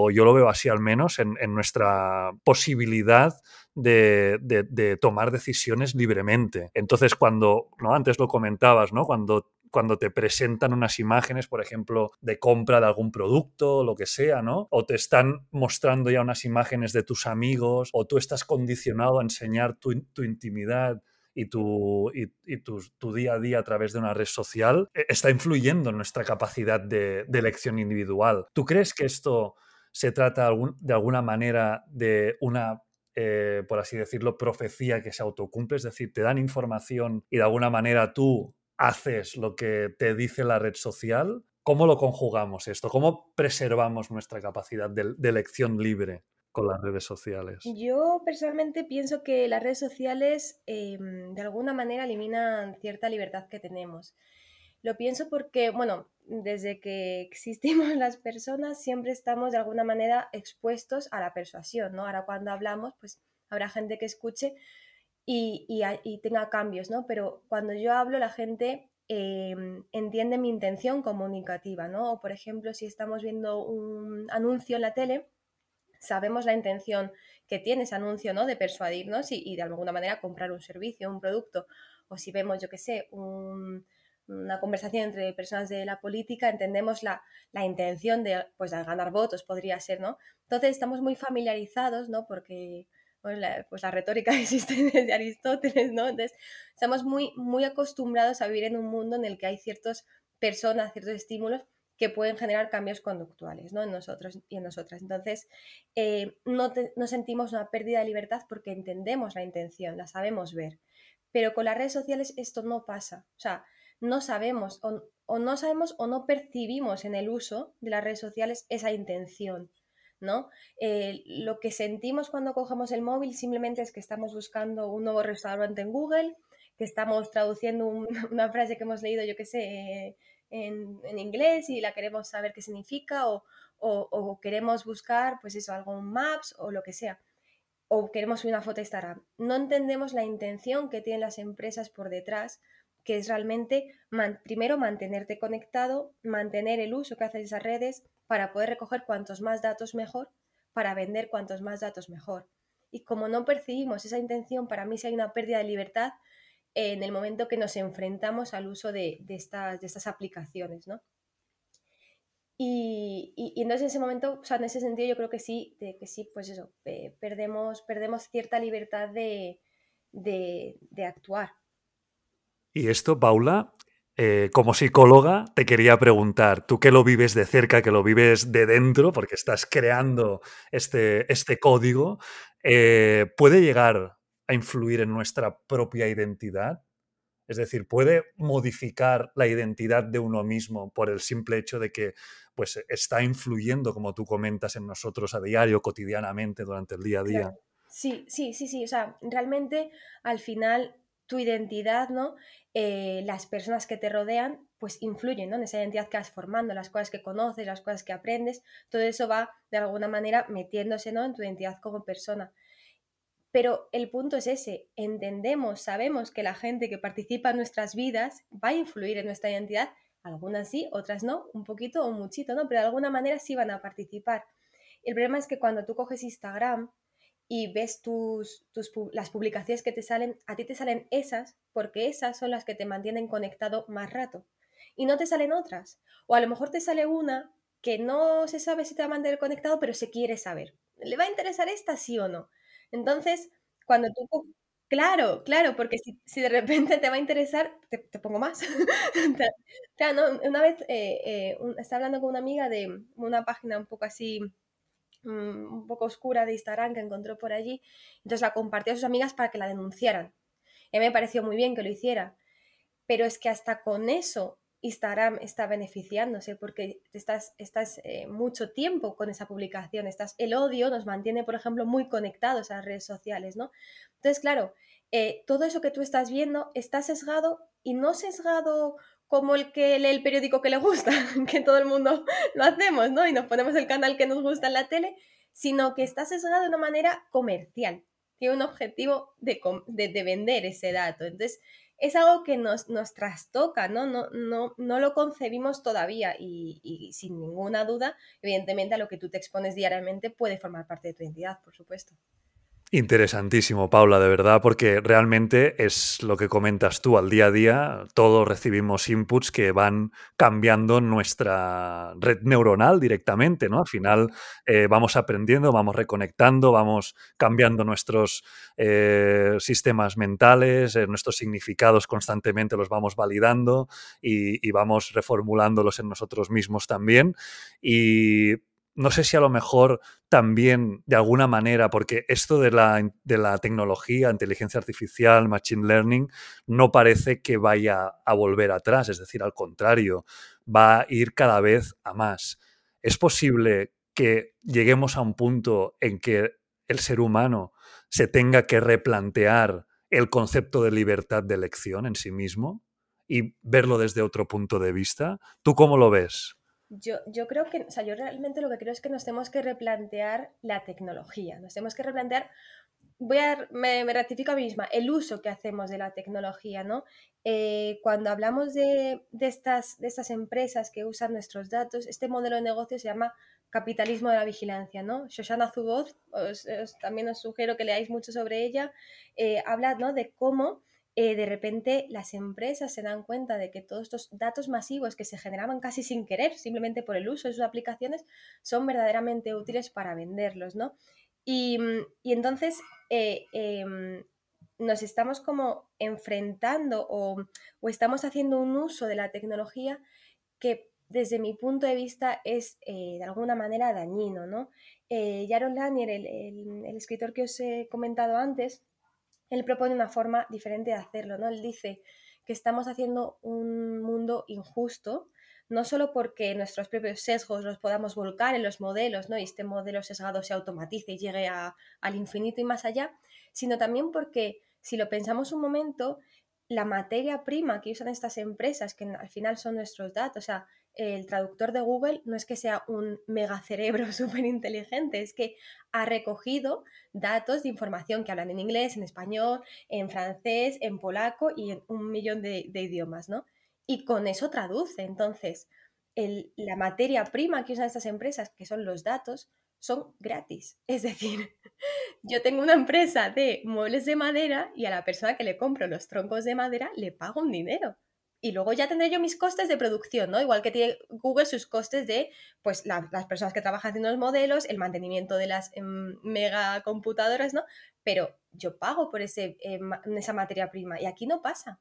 o yo lo veo así al menos, en, nuestra posibilidad de, de, tomar decisiones libremente. Entonces, cuando, ¿no? Antes lo comentabas, ¿no? Cuando cuando te presentan unas imágenes, por ejemplo, de compra de algún producto lo que sea, ¿no? O te están mostrando ya unas imágenes de tus amigos, o tú estás condicionado a enseñar tu, intimidad y, tu, y, tu, día a día a través de una red social, e, está influyendo en nuestra capacidad de, elección individual. ¿Tú crees que esto se trata de alguna manera de una eh, por así decirlo, profecía que se autocumple, es decir, te dan información y de alguna manera tú haces lo que te dice la red social, ¿cómo lo conjugamos esto? ¿Cómo preservamos nuestra capacidad de, elección libre? con las redes sociales? Yo personalmente pienso que las redes sociales em, de alguna manera eliminan cierta libertad que tenemos. Lo pienso porque, bueno, desde que existimos las personas siempre estamos de alguna manera expuestos a la persuasión, ¿no? Ahora cuando hablamos, pues habrá gente que escuche, y, tenga cambios, ¿no? Pero cuando yo hablo, la gente em, entiende mi intención comunicativa, ¿no? O por ejemplo, si estamos viendo un anuncio en la tele, sabemos la intención que tiene ese anuncio, ¿no? De persuadirnos y, de alguna manera comprar un servicio, un producto. O si vemos, yo qué sé, una conversación entre personas de la política, entendemos la, la, intención de, pues, de ganar votos, podría ser, ¿no? Entonces estamos muy familiarizados, ¿no? Porque pues la, pues la retórica existe desde Aristóteles, ¿no? Entonces, estamos muy, muy acostumbrados a vivir en un mundo en el que hay ciertas personas, ciertos estímulos que pueden generar cambios conductuales ¿no? en nosotros y en nosotras. Entonces, eh, no, no, sentimos una pérdida de libertad porque entendemos la intención, la sabemos ver. Pero con las redes sociales esto no pasa. O sea, no sabemos o, no sabemos o no percibimos en el uso de las redes sociales esa intención. ¿no? Eh, lo que sentimos cuando cogemos el móvil simplemente es que estamos buscando un nuevo restaurante en Google, que estamos traduciendo una frase que hemos leído, yo qué sé, en, inglés y la queremos saber qué significa o, queremos buscar, pues eso, algo en Maps o lo que sea. O queremos una foto a Instagram. No entendemos la intención que tienen las empresas por detrás que es realmente primero mantenerte conectado, mantener el uso que haces de esas redes para poder recoger cuantos más datos mejor, para vender cuantos más datos mejor. Y como no percibimos esa intención, para mí sí hay una pérdida de libertad en el momento que nos enfrentamos al uso de, estas, de estas, aplicaciones, ¿no? Y, entonces en ese momento, o sea, en ese sentido yo creo que sí, que sí, pues eso, perdemos, perdemos cierta libertad de, de actuar. Y esto, Paula, eh, como psicóloga, te quería preguntar, tú que lo vives de cerca, que lo vives de dentro, porque estás creando este, este código, eh, ¿puede llegar a influir en nuestra propia identidad? Es decir, ¿puede modificar la identidad de uno mismo por el simple hecho de que pues, está influyendo, como tú comentas, en nosotros a diario, cotidianamente, durante el día a día? Sí, sí, sí, sí. O sea, realmente al final tu identidad, ¿no? Eh, las personas que te rodean, pues influyen ¿no? en esa identidad que vas formando, las cosas que conoces, las cosas que aprendes, todo eso va de alguna manera metiéndose ¿no? en tu identidad como persona. Pero el punto es ese, entendemos, sabemos que la gente que participa en nuestras vidas va a influir en nuestra identidad, algunas sí, otras no, un poquito o muchito, ¿no? Pero de alguna manera sí van a participar. El problema es que cuando tú coges Instagram y ves tus, las publicaciones que te salen, a ti te salen esas porque esas son las que te mantienen conectado más rato. Y no te salen otras. O a lo mejor te sale una que no se sabe si te va a mantener conectado, pero se quiere saber. ¿Le va a interesar esta sí o no? Entonces, cuando tú... Claro, claro, porque si, de repente te va a interesar, te, pongo más. Claro, una vez eh, eh, estaba hablando con una amiga de una página un poco así, mm, un poco oscura de Instagram que encontró por allí, entonces la compartió a sus amigas para que la denunciaran. Y a mí me pareció muy bien que lo hiciera, pero es que hasta con eso Instagram está beneficiándose porque estás, estás eh, mucho tiempo con esa publicación, estás, el odio nos mantiene, por ejemplo, muy conectados a las redes sociales, ¿no? Entonces, claro, eh, todo eso que tú estás viendo está sesgado y no sesgado como el que lee el periódico que le gusta, que todo el mundo lo hacemos, ¿no? Y nos ponemos el canal que nos gusta en la tele, sino que está sesgado de una manera comercial. Tiene un objetivo de, de vender ese dato. Entonces, es algo que nos, nos trastoca, ¿no? No, no, no lo concebimos todavía y, y, sin ninguna duda, evidentemente a lo que tú te expones diariamente puede formar parte de tu identidad, por supuesto. Interesantísimo, Paula, de verdad, porque realmente es lo que comentas tú al día a día. Todos recibimos inputs que van cambiando nuestra red neuronal directamente, ¿no? Al final eh, vamos aprendiendo, vamos reconectando, vamos cambiando nuestros eh, sistemas mentales, eh, nuestros significados constantemente los vamos validando y, y vamos reformulándolos en nosotros mismos también. Y no sé si a lo mejor también de alguna manera, porque esto de la, de la, tecnología, inteligencia artificial, machine learning, no parece que vaya a volver atrás, es decir, al contrario, va a ir cada vez a más. ¿Es posible que lleguemos a un punto en que el ser humano se tenga que replantear el concepto de libertad de elección en sí mismo y verlo desde otro punto de vista? ¿Tú cómo lo ves? Yo, yo creo que, o sea, yo realmente lo que creo es que nos tenemos que replantear la tecnología, nos tenemos que replantear, voy a, me, me ratifico a mí misma, el uso que hacemos de la tecnología, ¿no? Eh, cuando hablamos de, de, estas, de estas empresas que usan nuestros datos, este modelo de negocio se llama capitalismo de la vigilancia, ¿no? Shoshana Zuboz, os, también os sugiero que leáis mucho sobre ella, eh, habla, ¿no? De cómo eh, de repente las empresas se dan cuenta de que todos estos datos masivos que se generaban casi sin querer, simplemente por el uso de sus aplicaciones, son verdaderamente útiles para venderlos, ¿no? Y, mm, entonces eh, em, nos estamos como enfrentando o, estamos haciendo un uso de la tecnología que desde mi punto de vista es eh, de alguna manera dañino, ¿no? Jaron Lanier, el escritor que os he comentado antes, él propone una forma diferente de hacerlo, ¿no? Él dice que estamos haciendo un mundo injusto, no solo porque nuestros propios sesgos los podamos volcar en los modelos, ¿no? Y este modelo sesgado se automatice y llegue al infinito y más allá, sino también porque si lo pensamos un momento, la materia prima que usan estas empresas, que al final son nuestros datos, o sea, el traductor de Google no es que sea un megacerebro súper inteligente, es que ha recogido datos de información que hablan en inglés, en español, en francés, en polaco y en un millón de, idiomas, ¿no? Y con eso traduce. Entonces, la materia prima que usan estas empresas, que son los datos, son gratis. Es decir, yo tengo una empresa de muebles de madera y a la persona que le compro los troncos de madera le pago un dinero y luego ya tendré yo mis costes de producción, ¿no? Igual que tiene Google sus costes de, pues, las personas que trabajan haciendo los modelos, el mantenimiento de las em, mega computadoras, ¿no? Pero yo pago por ese, em, esa materia prima y aquí no pasa.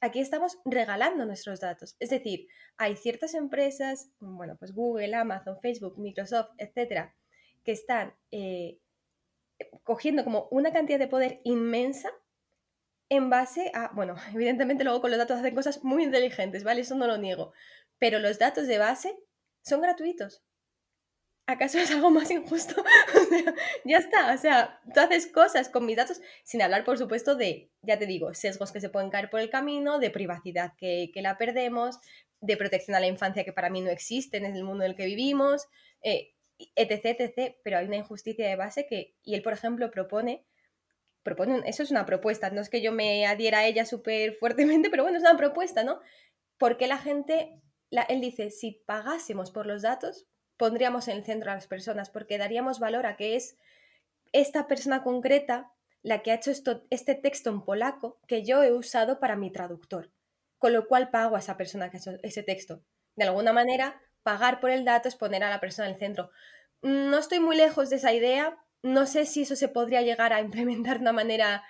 Aquí estamos regalando nuestros datos. Es decir, hay ciertas empresas, bueno, pues Google, Amazon, Facebook, Microsoft, etcétera, que están eh, cogiendo como una cantidad de poder inmensa en base a, bueno, evidentemente luego con los datos hacen cosas muy inteligentes, ¿vale? Eso no lo niego, pero los datos de base son gratuitos. ¿Acaso es algo más injusto? ya está, o sea, tú haces cosas con mis datos sin hablar, por supuesto, de, ya te digo, sesgos que se pueden caer por el camino, de privacidad que, la perdemos, de protección a la infancia que para mí no existe en el mundo en el que vivimos, eh, etc, etc. Pero hay una injusticia de base que, y él, por ejemplo, propone propone, eso es una propuesta, no es que yo me adhiera a ella súper fuertemente, pero bueno, es una propuesta, ¿no? Porque la gente, él dice, si pagásemos por los datos, pondríamos en el centro a las personas, porque daríamos valor a que es esta persona concreta la que ha hecho esto, este texto en polaco que yo he usado para mi traductor, con lo cual pago a esa persona que ha hecho ese texto. De alguna manera, pagar por el dato es poner a la persona en el centro. No estoy muy lejos de esa idea, no sé si eso se podría llegar a implementar de una manera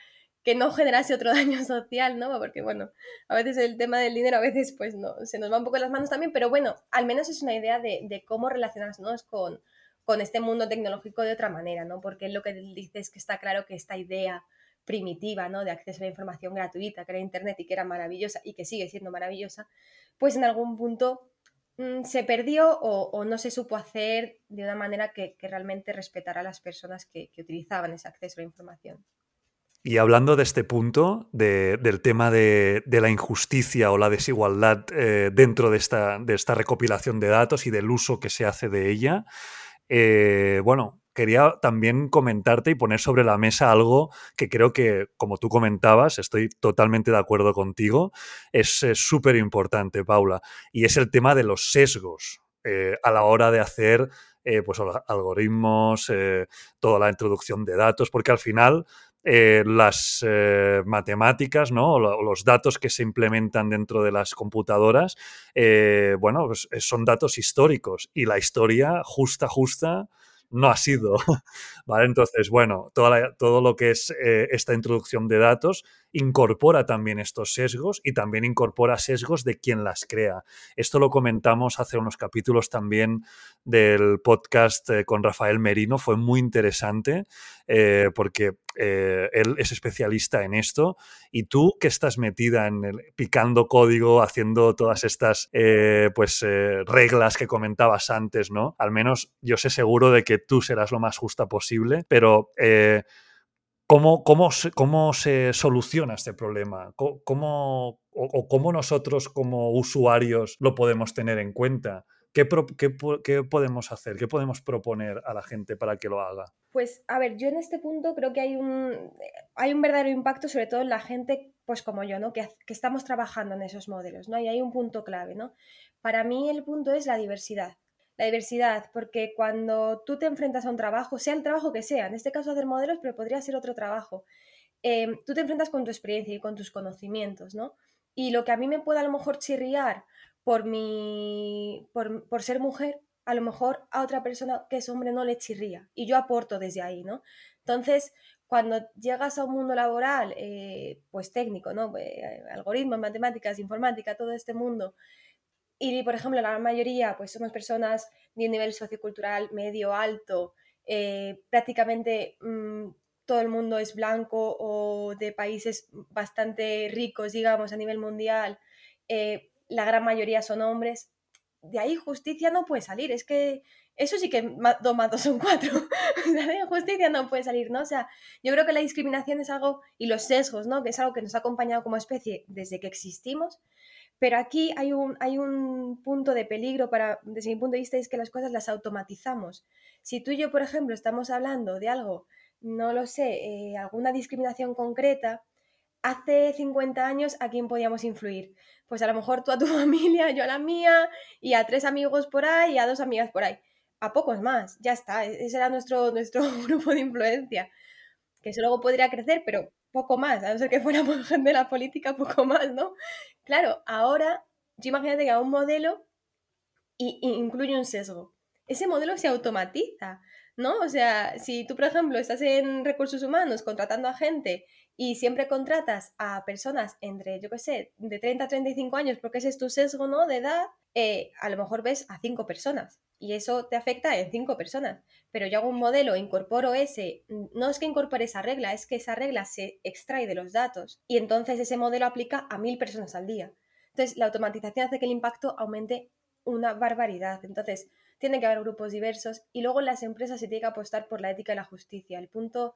que no generase otro daño social, ¿no? Porque, bueno, a veces el tema del dinero a veces pues no, se nos va un poco las manos también, pero bueno, al menos es una idea de, cómo relacionarnos con, con este mundo tecnológico de otra manera, ¿no? Porque lo que dice es que está claro que esta idea primitiva, ¿no? De acceso a la información gratuita, que era Internet y que era maravillosa y que sigue siendo maravillosa, pues en algún punto se perdió o, no se supo hacer de una manera que, realmente respetara a las personas que, utilizaban ese acceso a la información. Y hablando de este punto, del tema de, la injusticia o la desigualdad eh, dentro de esta, de esta, recopilación de datos y del uso que se hace de ella, eh, bueno, quería también comentarte y poner sobre la mesa algo que creo que, como tú comentabas, estoy totalmente de acuerdo contigo, es súper importante, Paula, y es el tema de los sesgos eh, a la hora de hacer eh, pues, algoritmos, eh, toda la introducción de datos, porque al final... las matemáticas, ¿no? O los datos que se implementan dentro de las computadoras, bueno, pues, son datos históricos y la historia justa, justa, no ha sido. ¿Vale? Entonces, bueno, todo lo que es eh, esta introducción de datos incorpora también estos sesgos y también incorpora sesgos de quien las crea. Esto lo comentamos hace unos capítulos también del podcast eh, con Rafael Merino, fue muy interesante eh, porque eh, él es especialista en esto y tú que estás metida en el, picando código, haciendo todas estas pues reglas que comentabas antes, ¿no? Al menos yo sé seguro de que tú serás lo más justa posible, pero ¿Cómo, cómo, ¿Cómo se soluciona este problema? ¿Cómo, o, cómo nosotros como usuarios lo podemos tener en cuenta? ¿Qué, qué, ¿Qué, podemos hacer? ¿Qué podemos proponer a la gente para que lo haga? Pues a ver, yo en este punto creo que hay un, hay un verdadero impacto, sobre todo en la gente pues como yo, ¿no? Que, que estamos trabajando en esos modelos, ¿no? Y hay un punto clave, ¿no? Para mí el punto es la diversidad la diversidad, porque cuando tú te enfrentas a un trabajo, sea el trabajo que sea, en este caso hacer modelos, pero podría ser otro trabajo, em, tú te enfrentas con tu experiencia y con tus conocimientos, ¿no? Y lo que a mí me puede a lo mejor chirriar por, mi, por, por ser mujer, a lo mejor a otra persona que es hombre no le chirría. Y yo aporto desde ahí, ¿no? Entonces, cuando llegas a un mundo laboral, eh, pues técnico, ¿no? Eh, algoritmos, matemáticas, informática, todo este mundo, y, por ejemplo, la mayoría pues somos personas de un nivel sociocultural medio alto, eh, prácticamente mm, todo el mundo es blanco o de países bastante ricos, digamos, a nivel mundial, eh, la gran mayoría son hombres. De ahí justicia no puede salir, es que eso sí que dos más dos son cuatro. de justicia no puede salir, ¿no? O sea, yo creo que la discriminación es algo, y los sesgos, ¿no? Que es algo que nos ha acompañado como especie desde que existimos, pero aquí hay un, hay un punto de peligro para, desde mi punto de vista, es que las cosas las automatizamos. Si tú y yo, por ejemplo, estamos hablando de algo, no lo sé, eh, alguna discriminación concreta, hace 50 años, ¿a quién podíamos influir? Pues a lo mejor tú a tu familia, yo a la mía, y a tres amigos por ahí, y a dos amigas por ahí. A pocos más, ya está, e-, ese era nuestro, nuestro grupo de influencia. Que eso luego podría crecer, pero poco más, a no ser que fuéramos gente de la política, poco más, ¿no? Claro, ahora, imagínate que a un modelo y, incluye un sesgo. Ese modelo se automatiza, ¿no? O sea, si tú, por ejemplo, estás en recursos humanos contratando a gente y siempre contratas a personas entre, yo qué sé, de 30 a 35 años, porque ese es tu sesgo, ¿no? De edad, eh, a lo mejor ves a cinco personas y eso te afecta en cinco personas. Pero yo hago un modelo, incorporo ese, no es que incorpore esa regla, es que esa regla se extrae de los datos y entonces ese modelo aplica a mil personas al día. Entonces, la automatización hace que el impacto aumente una barbaridad. Entonces, tiene que haber grupos diversos y luego en las empresas se tiene que apostar por la ética y la justicia. El punto,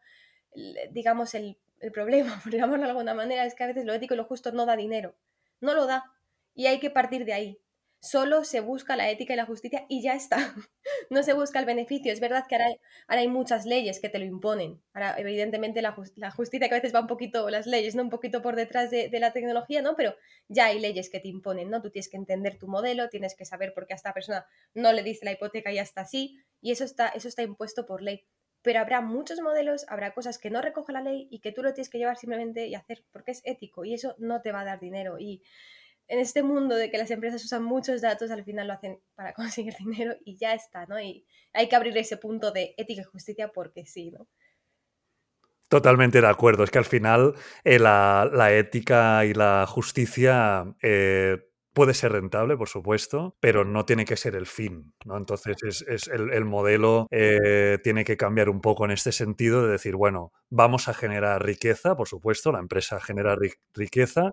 digamos, el, el problema, por llamarlo de alguna manera, es que a veces lo ético y lo justo no da dinero. No lo da. Y hay que partir de ahí solo se busca la ética y la justicia y ya está. No se busca el beneficio. Es verdad que ahora hay, muchas leyes que te lo imponen. Ahora, evidentemente, la, justicia que a veces va un poquito, las leyes, ¿no? Un poquito por detrás de, la tecnología, ¿no? Pero ya hay leyes que te imponen, ¿no? Tú tienes que entender tu modelo, tienes que saber por qué a esta persona no le diste la hipoteca y hasta así. Y eso está, eso está impuesto por ley. Pero habrá muchos modelos, habrá cosas que no recoja la ley y que tú lo tienes que llevar simplemente y hacer porque es ético y eso no te va a dar dinero. Y en este mundo de que las empresas usan muchos datos, al final lo hacen para conseguir dinero y ya está, ¿no? Y hay que abrir ese punto de ética y justicia porque sí, ¿no? Totalmente de acuerdo. Es que al final eh, la, la, ética y la justicia eh, puede ser rentable, por supuesto, pero no tiene que ser el fin. ¿no? Entonces, es, es el, el, modelo eh, tiene que cambiar un poco en este sentido de decir, bueno, vamos a generar riqueza, por supuesto, la empresa genera ri riqueza,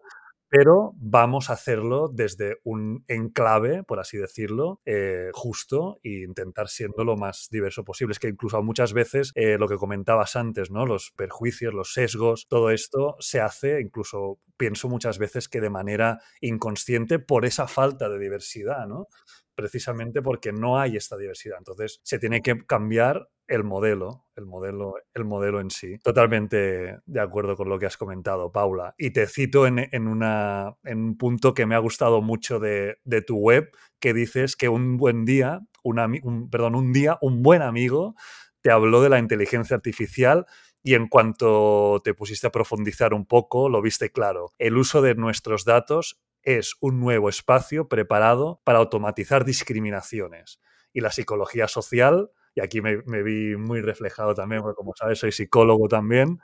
pero vamos a hacerlo desde un enclave, por así decirlo, eh, justo e intentar siendo lo más diverso posible. Es que incluso muchas veces eh, lo que comentabas antes, ¿no? Los perjuicios, los sesgos, todo esto se hace, incluso pienso muchas veces que de manera inconsciente por esa falta de diversidad, ¿no? Precisamente porque no hay esta diversidad. Entonces se tiene que cambiar el modelo, el modelo, el modelo en sí. Totalmente de acuerdo con lo que has comentado, Paula. Y te cito en, en, una, en un punto que me ha gustado mucho de, de, tu web, que dices que un buen día, un, perdón, un día, un buen amigo te habló de la inteligencia artificial y en cuanto te pusiste a profundizar un poco, lo viste claro. El uso de nuestros datos es un nuevo espacio preparado para automatizar discriminaciones. Y la psicología social y aquí me, vi muy reflejado también, porque como sabes, soy psicólogo también,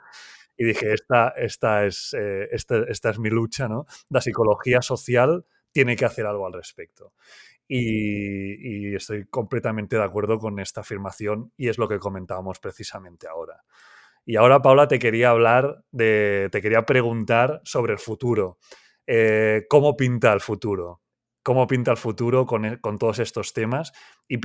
y dije, esta, esta, es, eh, esta, esta es mi lucha, ¿no? La psicología social tiene que hacer algo al respecto. Y, estoy completamente de acuerdo con esta afirmación y es lo que comentábamos precisamente ahora. Y ahora, Paula, te quería hablar te quería preguntar sobre el futuro. Eh, ¿Cómo pinta el futuro? ¿Cómo pinta el futuro con, con todos estos temas? Y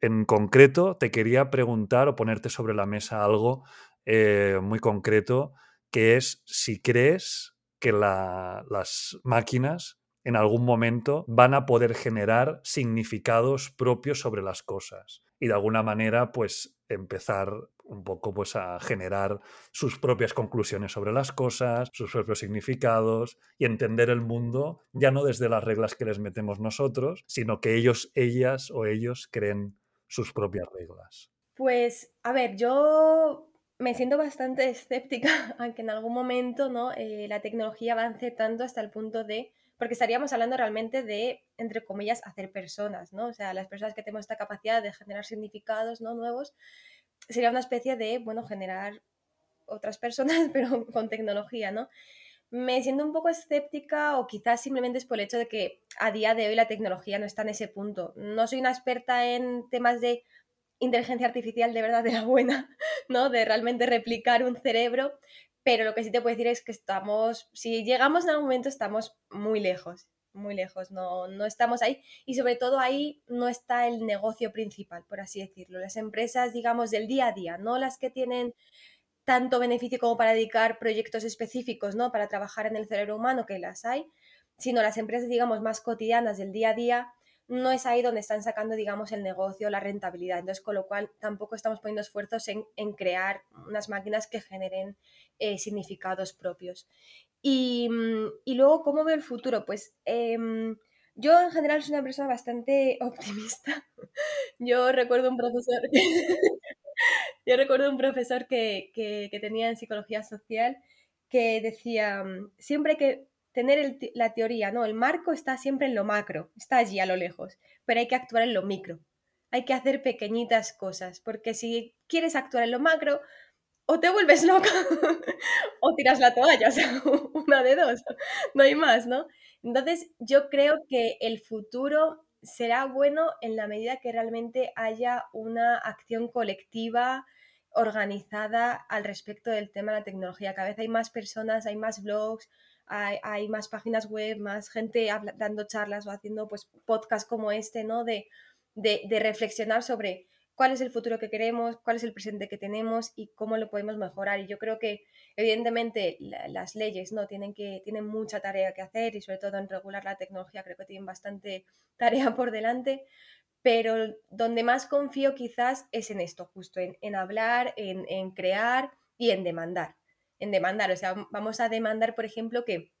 en concreto, te quería preguntar o ponerte sobre la mesa algo eh, muy concreto, que es si crees que la, las máquinas en algún momento van a poder generar significados propios sobre las cosas y de alguna manera pues empezar un poco pues a generar sus propias conclusiones sobre las cosas, sus propios significados y entender el mundo ya no desde las reglas que les metemos nosotros, sino que ellos, ellas o ellos creen sus propias reglas? Pues, a ver, yo me siento bastante escéptica aunque en algún momento ¿no? Eh, la tecnología avance tanto hasta el punto de, porque estaríamos hablando realmente de, entre comillas, hacer personas, ¿no? O sea, las personas que tenemos esta capacidad de generar significados ¿no? nuevos, sería una especie de, bueno, generar otras personas, pero con tecnología, ¿no? Me siento un poco escéptica o quizás simplemente es por el hecho de que a día de hoy la tecnología no está en ese punto. No soy una experta en temas de inteligencia artificial de verdad de la buena, ¿no? De realmente replicar un cerebro, pero lo que sí te puedo decir es que estamos, si llegamos en algún momento estamos muy lejos, muy lejos, no, no estamos ahí y sobre todo ahí no está el negocio principal, por así decirlo. Las empresas, digamos, del día a día, no las que tienen tanto beneficio como para dedicar proyectos específicos, ¿no? Para trabajar en el cerebro humano, que las hay, sino las empresas, digamos, más cotidianas del día a día, no es ahí donde están sacando, digamos, el negocio, la rentabilidad. Entonces, con lo cual, tampoco estamos poniendo esfuerzos en, en crear unas máquinas que generen eh, significados propios. Y, y, luego, ¿cómo veo el futuro? Pues eh, yo en general soy una persona bastante optimista. Yo recuerdo un profesor Yo recuerdo un profesor que, que, tenía en psicología social que decía, mm, siempre hay que tener la teoría, ¿no? El marco está siempre en lo macro, está allí a lo lejos, pero hay que actuar en lo micro. Hay que hacer pequeñitas cosas, porque si quieres actuar en lo macro, o te vuelves loca o tiras la toalla, o sea, una de dos, no hay más, ¿no? Entonces, yo creo que el futuro será bueno en la medida que realmente haya una acción colectiva organizada al respecto del tema de la tecnología. Cada vez hay más personas, hay más blogs, hay, más páginas web, más gente dando charlas o haciendo pues podcasts como este, ¿no? De, de, reflexionar sobre cuál es el futuro que queremos, cuál es el presente que tenemos y cómo lo podemos mejorar. Y yo creo que, evidentemente, las leyes no tienen, que, tienen mucha tarea que hacer y sobre todo en regular la tecnología creo que tienen bastante tarea por delante, pero donde más confío quizás es en esto, justo en, en hablar, en, en crear y en demandar. En demandar, o sea, vamos a demandar, por ejemplo, que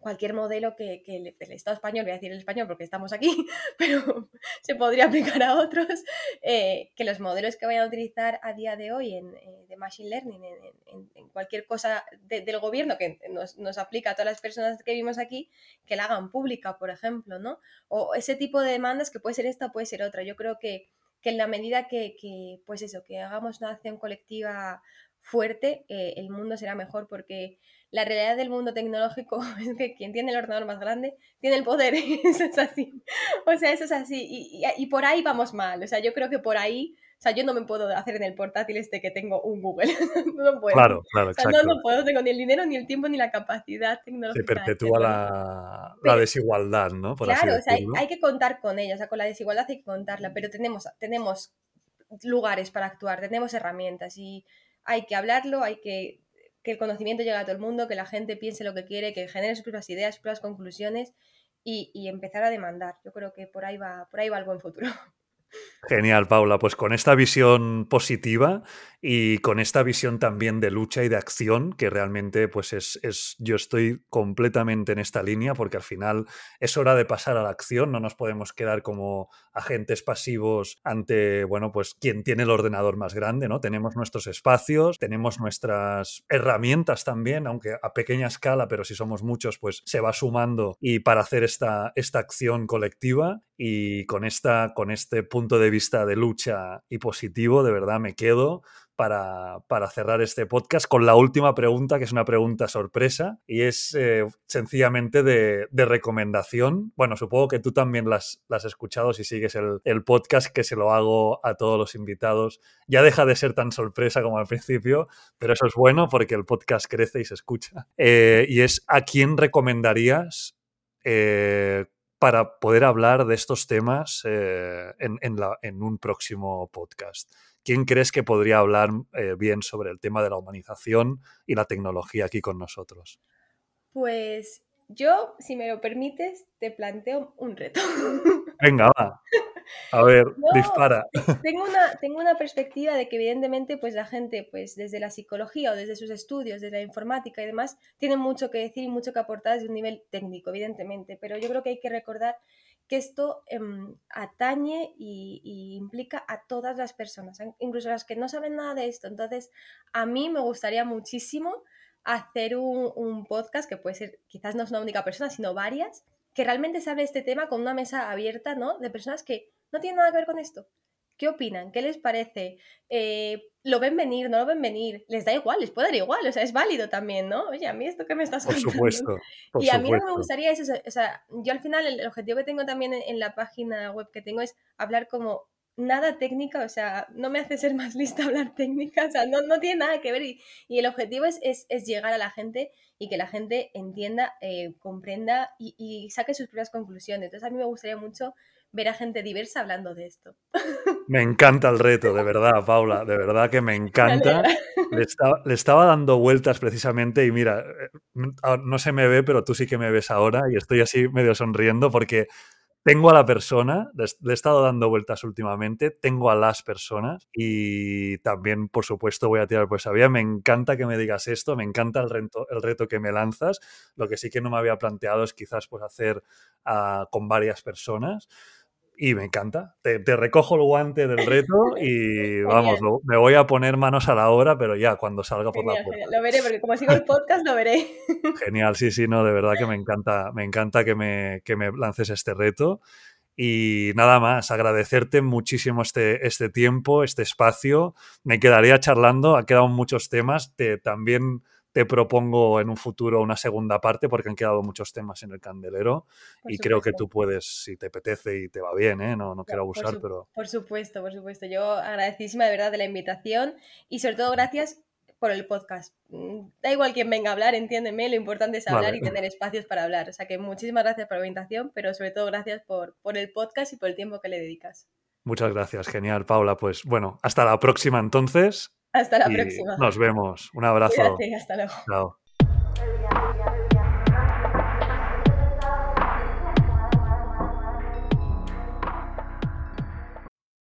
cualquier modelo que, que el, Estado español, voy a decir el español porque estamos aquí, pero se podría aplicar a otros, eh, que los modelos que vayan a utilizar a día de hoy en, eh, de Machine Learning, en, en, cualquier cosa del gobierno que nos, nos, aplica a todas las personas que vivimos aquí, que la hagan pública, por ejemplo, ¿no? O ese tipo de demandas que puede ser esta, puede ser otra. Yo creo que, que en la medida que, que, pues eso, que hagamos una acción colectiva fuerte, eh, el mundo será mejor porque la realidad del mundo tecnológico es que quien tiene el ordenador más grande tiene el poder, eso es así. O sea, eso es así. Y, y, por ahí vamos mal. O sea, yo creo que por ahí, o sea, yo no me puedo hacer en el portátil este que tengo un Google. no puedo. Claro, claro, o sea, no, no puedo, tengo ni el dinero, ni el tiempo, ni la capacidad tecnológica. Se perpetúa la, la, desigualdad, ¿no? Por claro, o sea, hay, hay, que contar con ella, o sea, con la desigualdad hay que contarla, pero tenemos, tenemos lugares para actuar, tenemos herramientas y hay que hablarlo, hay que que el conocimiento llegue a todo el mundo, que la gente piense lo que quiere, que genere sus propias ideas, sus propias conclusiones y, y, empezar a demandar. Yo creo que por ahí va, por ahí va el buen futuro. Genial, Paula. Pues con esta visión positiva y con esta visión también de lucha y de acción, que realmente pues es, es, yo estoy completamente en esta línea porque al final es hora de pasar a la acción, no nos podemos quedar como agentes pasivos ante, bueno, pues quien tiene el ordenador más grande, ¿no? Tenemos nuestros espacios, tenemos nuestras herramientas también, aunque a pequeña escala, pero si somos muchos, pues se va sumando y para hacer esta, esta acción colectiva y con, esta, con este punto de vista de lucha y positivo, de verdad me quedo para, para, cerrar este podcast con la última pregunta, que es una pregunta sorpresa y es eh, sencillamente de, recomendación. Bueno, supongo que tú también las, has escuchado si sigues el, el, podcast, que se lo hago a todos los invitados. Ya deja de ser tan sorpresa como al principio, pero eso es bueno porque el podcast crece y se escucha. Eh, y es, ¿a quién recomendarías? Eh, para poder hablar de estos temas eh, en, en, la, en, un próximo podcast. ¿Quién crees que podría hablar eh, bien sobre el tema de la humanización y la tecnología aquí con nosotros? Pues yo, si me lo permites, te planteo un reto. Venga, va. A ver, no, dispara. Tengo una, tengo una perspectiva de que evidentemente pues la gente pues desde la psicología o desde sus estudios, desde la informática y demás, tiene mucho que decir y mucho que aportar desde un nivel técnico, evidentemente, pero yo creo que hay que recordar que esto eh, atañe y, y, implica a todas las personas, incluso las que no saben nada de esto. Entonces, a mí me gustaría muchísimo hacer un, un, podcast que puede ser, quizás no es una única persona, sino varias, que realmente se hable de este tema con una mesa abierta, ¿no? De personas que no tienen nada que ver con esto. ¿Qué opinan? ¿Qué les parece? Eh, ¿Lo ven venir? ¿No lo ven venir? ¿Les da igual? ¿Les puede dar igual? O sea, es válido también, ¿no? Oye, a mí esto que me estás Por supuesto. Por y a mí supuesto. no me gustaría eso. O sea, yo al final el objetivo que tengo también en, en la página web que tengo es hablar como nada técnica, o sea, no me hace ser más lista hablar técnica, o sea, no, no tiene nada que ver y, y el objetivo es, es, es, llegar a la gente y que la gente entienda, eh, comprenda y, y, saque sus propias conclusiones. Entonces a mí me gustaría mucho ver a gente diversa hablando de esto. Me encanta el reto, de verdad, Paula, de verdad que me encanta. Le estaba, le estaba dando vueltas precisamente y mira, no se me ve, pero tú sí que me ves ahora y estoy así medio sonriendo porque tengo a la persona, le, he estado dando vueltas últimamente, tengo a las personas y también, por supuesto, voy a tirar por esa vía. Me encanta que me digas esto, me encanta el reto, el reto que me lanzas. Lo que sí que no me había planteado es quizás pues, hacer uh, con varias personas y me encanta. Te, te, recojo el guante del reto y vamos, lo, me voy a poner manos a la obra, pero ya cuando salga por genial, la puerta. Genial. Lo veré, porque como sigo el podcast, lo veré. Genial, sí, sí, no, de verdad que me encanta, me encanta que me, que me lances este reto. Y nada más, agradecerte muchísimo este, este tiempo, este espacio. Me quedaría charlando, ha quedado muchos temas. Te, también te propongo en un futuro una segunda parte porque han quedado muchos temas en el candelero por y supuesto. creo que tú puedes, si te apetece y te va bien, ¿eh? no, no quiero abusar, por pero... Por supuesto, por supuesto. Yo agradecidísima de verdad de la invitación y sobre todo gracias por el podcast. Da igual quien venga a hablar, entiéndeme, lo importante es hablar vale. y tener espacios para hablar. O sea que muchísimas gracias por la invitación, pero sobre todo gracias por, por el podcast y por el tiempo que le dedicas. Muchas gracias, genial, Paula. Pues bueno, hasta la próxima entonces. Hasta la próxima. Nos vemos. Un abrazo. Cuídate, hasta luego. Chao.